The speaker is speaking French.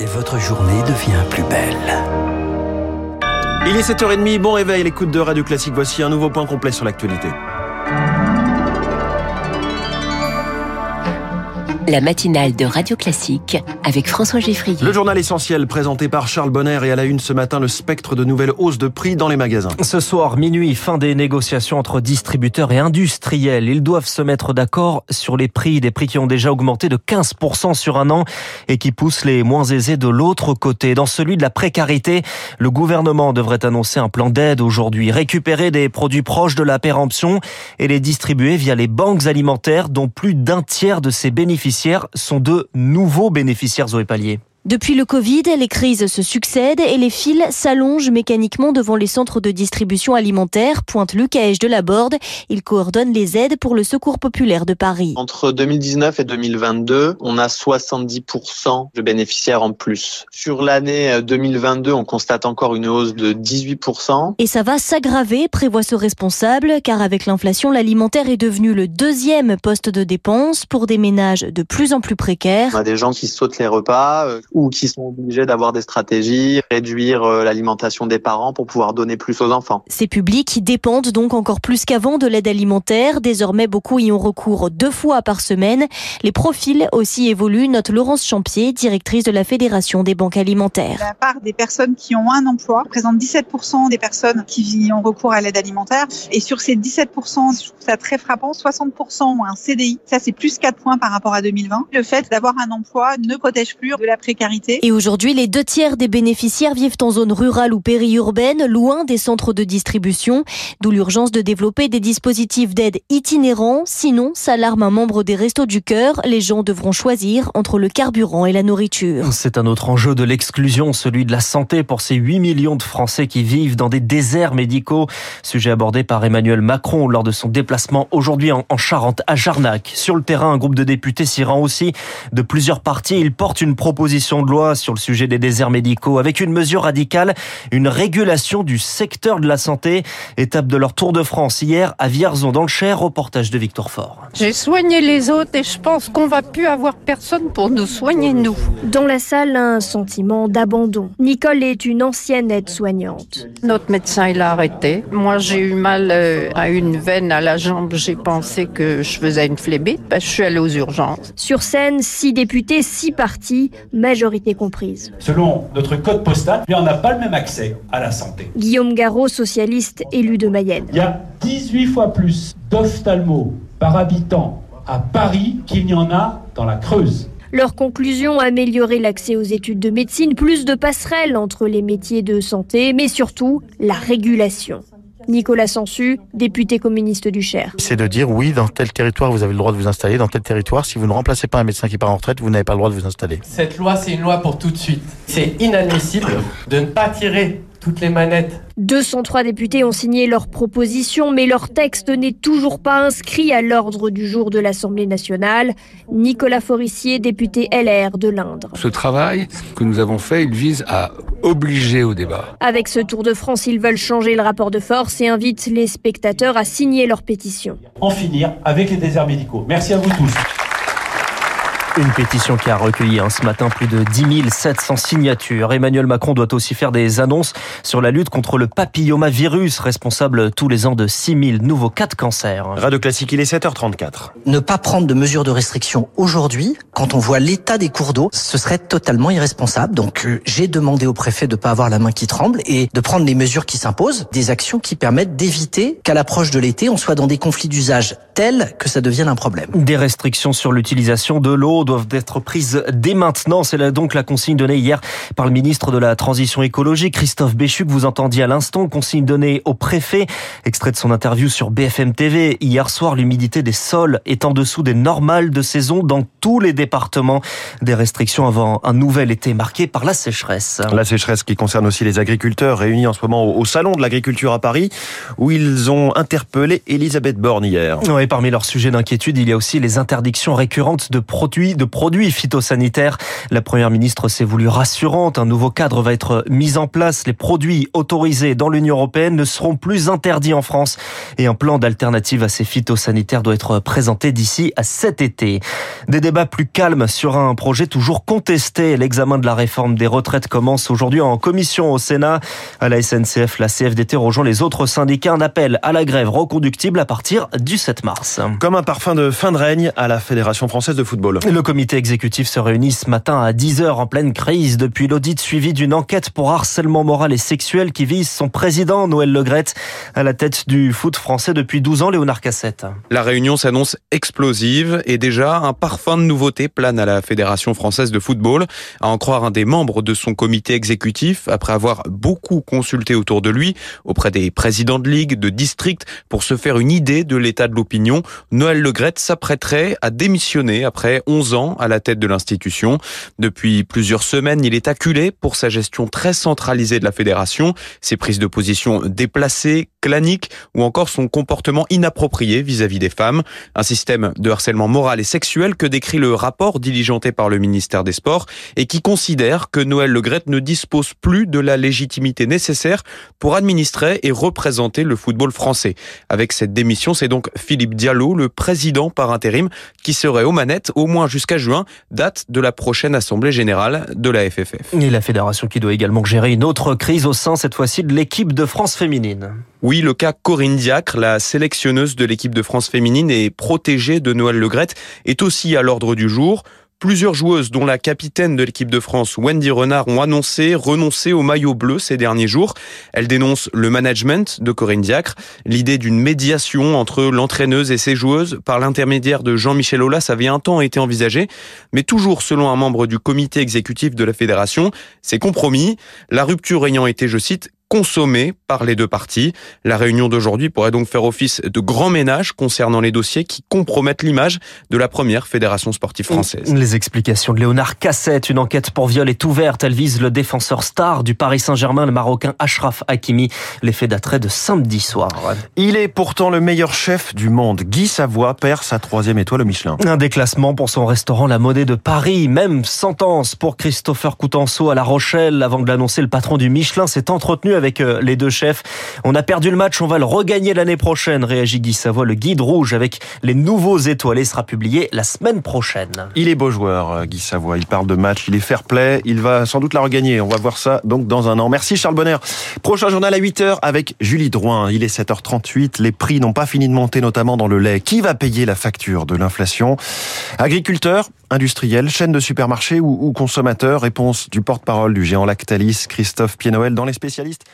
et votre journée devient plus belle. Il est 7h30, bon réveil, l'écoute de Radio Classique. Voici un nouveau point complet sur l'actualité. La matinale de Radio Classique avec François Geffrier. Le journal essentiel présenté par Charles Bonner et à la une ce matin le spectre de nouvelles hausses de prix dans les magasins. Ce soir, minuit, fin des négociations entre distributeurs et industriels. Ils doivent se mettre d'accord sur les prix, des prix qui ont déjà augmenté de 15% sur un an et qui poussent les moins aisés de l'autre côté. Dans celui de la précarité, le gouvernement devrait annoncer un plan d'aide aujourd'hui, récupérer des produits proches de la péremption et les distribuer via les banques alimentaires dont plus d'un tiers de ces bénéficiaires sont de nouveaux bénéficiaires Zoé Pallier. Depuis le Covid, les crises se succèdent et les fils s'allongent mécaniquement devant les centres de distribution alimentaire, pointe Luc Aèche de la Borde. Il coordonne les aides pour le Secours populaire de Paris. Entre 2019 et 2022, on a 70% de bénéficiaires en plus. Sur l'année 2022, on constate encore une hausse de 18%. Et ça va s'aggraver, prévoit ce responsable, car avec l'inflation, l'alimentaire est devenu le deuxième poste de dépense pour des ménages de plus en plus précaires. On a des gens qui sautent les repas euh, ou qui sont obligés d'avoir des stratégies, réduire euh, l'alimentation des parents pour pouvoir donner plus aux enfants. Ces publics dépendent donc encore plus qu'avant de l'aide alimentaire. Désormais, beaucoup y ont recours deux fois par semaine. Les profils aussi évoluent, note Laurence Champier, directrice de la Fédération des banques alimentaires. La part des personnes qui ont un emploi représente 17% des personnes qui y ont recours à l'aide alimentaire. Et sur ces 17%, je trouve ça très frappant, 60% ont un CDI. Ça, c'est plus 4 points par rapport à 2020. Le fait d'avoir un emploi ne protège plus de la précarité et aujourd'hui, les deux tiers des bénéficiaires vivent en zone rurale ou périurbaine, loin des centres de distribution, d'où l'urgence de développer des dispositifs d'aide itinérants. Sinon, s'alarme un membre des Restos du Cœur, les gens devront choisir entre le carburant et la nourriture. C'est un autre enjeu de l'exclusion, celui de la santé pour ces 8 millions de Français qui vivent dans des déserts médicaux. Sujet abordé par Emmanuel Macron lors de son déplacement aujourd'hui en Charente, à Jarnac. Sur le terrain, un groupe de députés s'y rend aussi de plusieurs partis. Il porte une proposition de loi sur le sujet des déserts médicaux avec une mesure radicale, une régulation du secteur de la santé. Étape de leur Tour de France hier à Vierzon dans le Cher, reportage de Victor Fort. J'ai soigné les autres et je pense qu'on va plus avoir personne pour nous soigner nous. Dans la salle, un sentiment d'abandon. Nicole est une ancienne aide-soignante. Notre médecin, il a arrêté. Moi, j'ai eu mal euh, à une veine à la jambe. J'ai pensé que je faisais une phlébite. Ben, je suis allée aux urgences. Sur scène, six députés, six partis, majorité comprise. Selon notre code postal, on n'a pas le même accès à la santé. Guillaume Garot, socialiste élu de Mayenne. Il y a 18 fois plus d'ophtalmo par habitant à Paris qu'il n'y en a dans la Creuse. Leur conclusion, améliorer l'accès aux études de médecine, plus de passerelles entre les métiers de santé, mais surtout la régulation. Nicolas Sansu, député communiste du Cher. C'est de dire oui, dans tel territoire, vous avez le droit de vous installer, dans tel territoire, si vous ne remplacez pas un médecin qui part en retraite, vous n'avez pas le droit de vous installer. Cette loi, c'est une loi pour tout de suite. C'est inadmissible de ne pas tirer toutes les manettes. 203 députés ont signé leur proposition, mais leur texte n'est toujours pas inscrit à l'ordre du jour de l'Assemblée nationale. Nicolas Forissier, député LR de l'Indre. Ce travail que nous avons fait, il vise à obliger au débat. Avec ce Tour de France, ils veulent changer le rapport de force et invitent les spectateurs à signer leur pétition. En finir avec les déserts médicaux. Merci à vous tous. Une pétition qui a recueilli hein, ce matin plus de 10 700 signatures. Emmanuel Macron doit aussi faire des annonces sur la lutte contre le papillomavirus, responsable tous les ans de 6 000 nouveaux cas de cancer. Radio Classique, il est 7h34. Ne pas prendre de mesures de restriction aujourd'hui, quand on voit l'état des cours d'eau, ce serait totalement irresponsable. Donc euh, j'ai demandé au préfet de ne pas avoir la main qui tremble et de prendre les mesures qui s'imposent, des actions qui permettent d'éviter qu'à l'approche de l'été, on soit dans des conflits d'usage tels que ça devienne un problème. Des restrictions sur l'utilisation de l'eau doivent être prises dès maintenant. C'est donc la consigne donnée hier par le ministre de la Transition écologique, Christophe Béchu, que vous entendiez à l'instant. Consigne donnée au préfet. Extrait de son interview sur BFM TV. Hier soir, l'humidité des sols est en dessous des normales de saison dans tous les départements. Des restrictions avant un nouvel été marqué par la sécheresse. La sécheresse qui concerne aussi les agriculteurs réunis en ce moment au Salon de l'agriculture à Paris, où ils ont interpellé Elisabeth Borne hier. Oui, parmi leurs sujets d'inquiétude, il y a aussi les interdictions récurrentes de produits produits, de produits phytosanitaires. La première ministre s'est voulu rassurante. Un nouveau cadre va être mis en place. Les produits autorisés dans l'Union européenne ne seront plus interdits en France et un plan d'alternative à ces phytosanitaires doit être présenté d'ici à cet été. Des débats plus calmes sur un projet toujours contesté. L'examen de la réforme des retraites commence aujourd'hui en commission au Sénat. À la SNCF, la CFDT rejoint les autres syndicats. Un appel à la grève reconductible à partir du 7 mars. Comme un parfum de fin de règne à la Fédération française de football. Le comité exécutif se réunit ce matin à 10h en pleine crise depuis l'audit suivi d'une enquête pour harcèlement moral et sexuel qui vise son président Noël Legrette à la tête du foot français depuis 12 ans, Léonard Cassette. La réunion s'annonce explosive et déjà un parfum de nouveauté plane à la Fédération française de football. À en croire un des membres de son comité exécutif, après avoir beaucoup consulté autour de lui, auprès des présidents de ligue, de district, pour se faire une idée de l'état de l'opinion, Noël Legrette s'apprêterait à démissionner après 11 ans à la tête de l'institution. Depuis plusieurs semaines, il est acculé pour sa gestion très centralisée de la fédération, ses prises de position déplacées, claniques ou encore son comportement inapproprié vis-à-vis des femmes. Un système de harcèlement moral et sexuel que décrit le rapport diligenté par le ministère des Sports et qui considère que Noël Legrette ne dispose plus de la légitimité nécessaire pour administrer et représenter le football français. Avec cette démission, c'est donc Philippe Diallo, le président par intérim, qui serait aux manettes au moins jusqu'à juin, date de la prochaine assemblée générale de la FFF. Et la fédération qui doit également gérer une autre crise au sein, cette fois-ci, de l'équipe de France féminine. Oui, le cas Corinne Diacre, la sélectionneuse de l'équipe de France féminine et protégée de Noël Legrette, est aussi à l'ordre du jour. Plusieurs joueuses, dont la capitaine de l'équipe de France, Wendy Renard, ont annoncé renoncer au maillot bleu ces derniers jours. Elle dénonce le management de Corinne Diacre, l'idée d'une médiation entre l'entraîneuse et ses joueuses par l'intermédiaire de Jean-Michel Aulas avait un temps été envisagé, mais toujours selon un membre du comité exécutif de la fédération, c'est compromis, la rupture ayant été, je cite, consommée par les deux parties. La réunion d'aujourd'hui pourrait donc faire office de grand ménage concernant les dossiers qui compromettent l'image de la première fédération sportive française. Les explications de Léonard Cassette, une enquête pour viol est ouverte. Elle vise le défenseur star du Paris Saint-Germain, le Marocain Ashraf Hakimi. L'effet d'attrait de samedi soir. Il est pourtant le meilleur chef du monde. Guy Savoie perd sa troisième étoile au Michelin. Un déclassement pour son restaurant La Monnaie de Paris. Même sentence pour Christopher Coutenceau à La Rochelle. Avant de l'annoncer, le patron du Michelin s'est entretenu avec euh, les deux chefs. On a perdu le match, on va le regagner l'année prochaine, réagit Guy Savoie. Le guide rouge avec les nouveaux étoilés sera publié la semaine prochaine. Il est beau joueur, euh, Guy Savoie. Il parle de match, il est fair play. Il va sans doute la regagner. On va voir ça donc dans un an. Merci Charles Bonner. Prochain journal à 8h avec Julie Drouin. Il est 7h38. Les prix n'ont pas fini de monter, notamment dans le lait. Qui va payer la facture de l'inflation? Agriculteurs, industriels, chaînes de supermarchés ou, ou consommateurs Réponse du porte-parole du géant Lactalis, Christophe Pienoël, dans les spécialistes.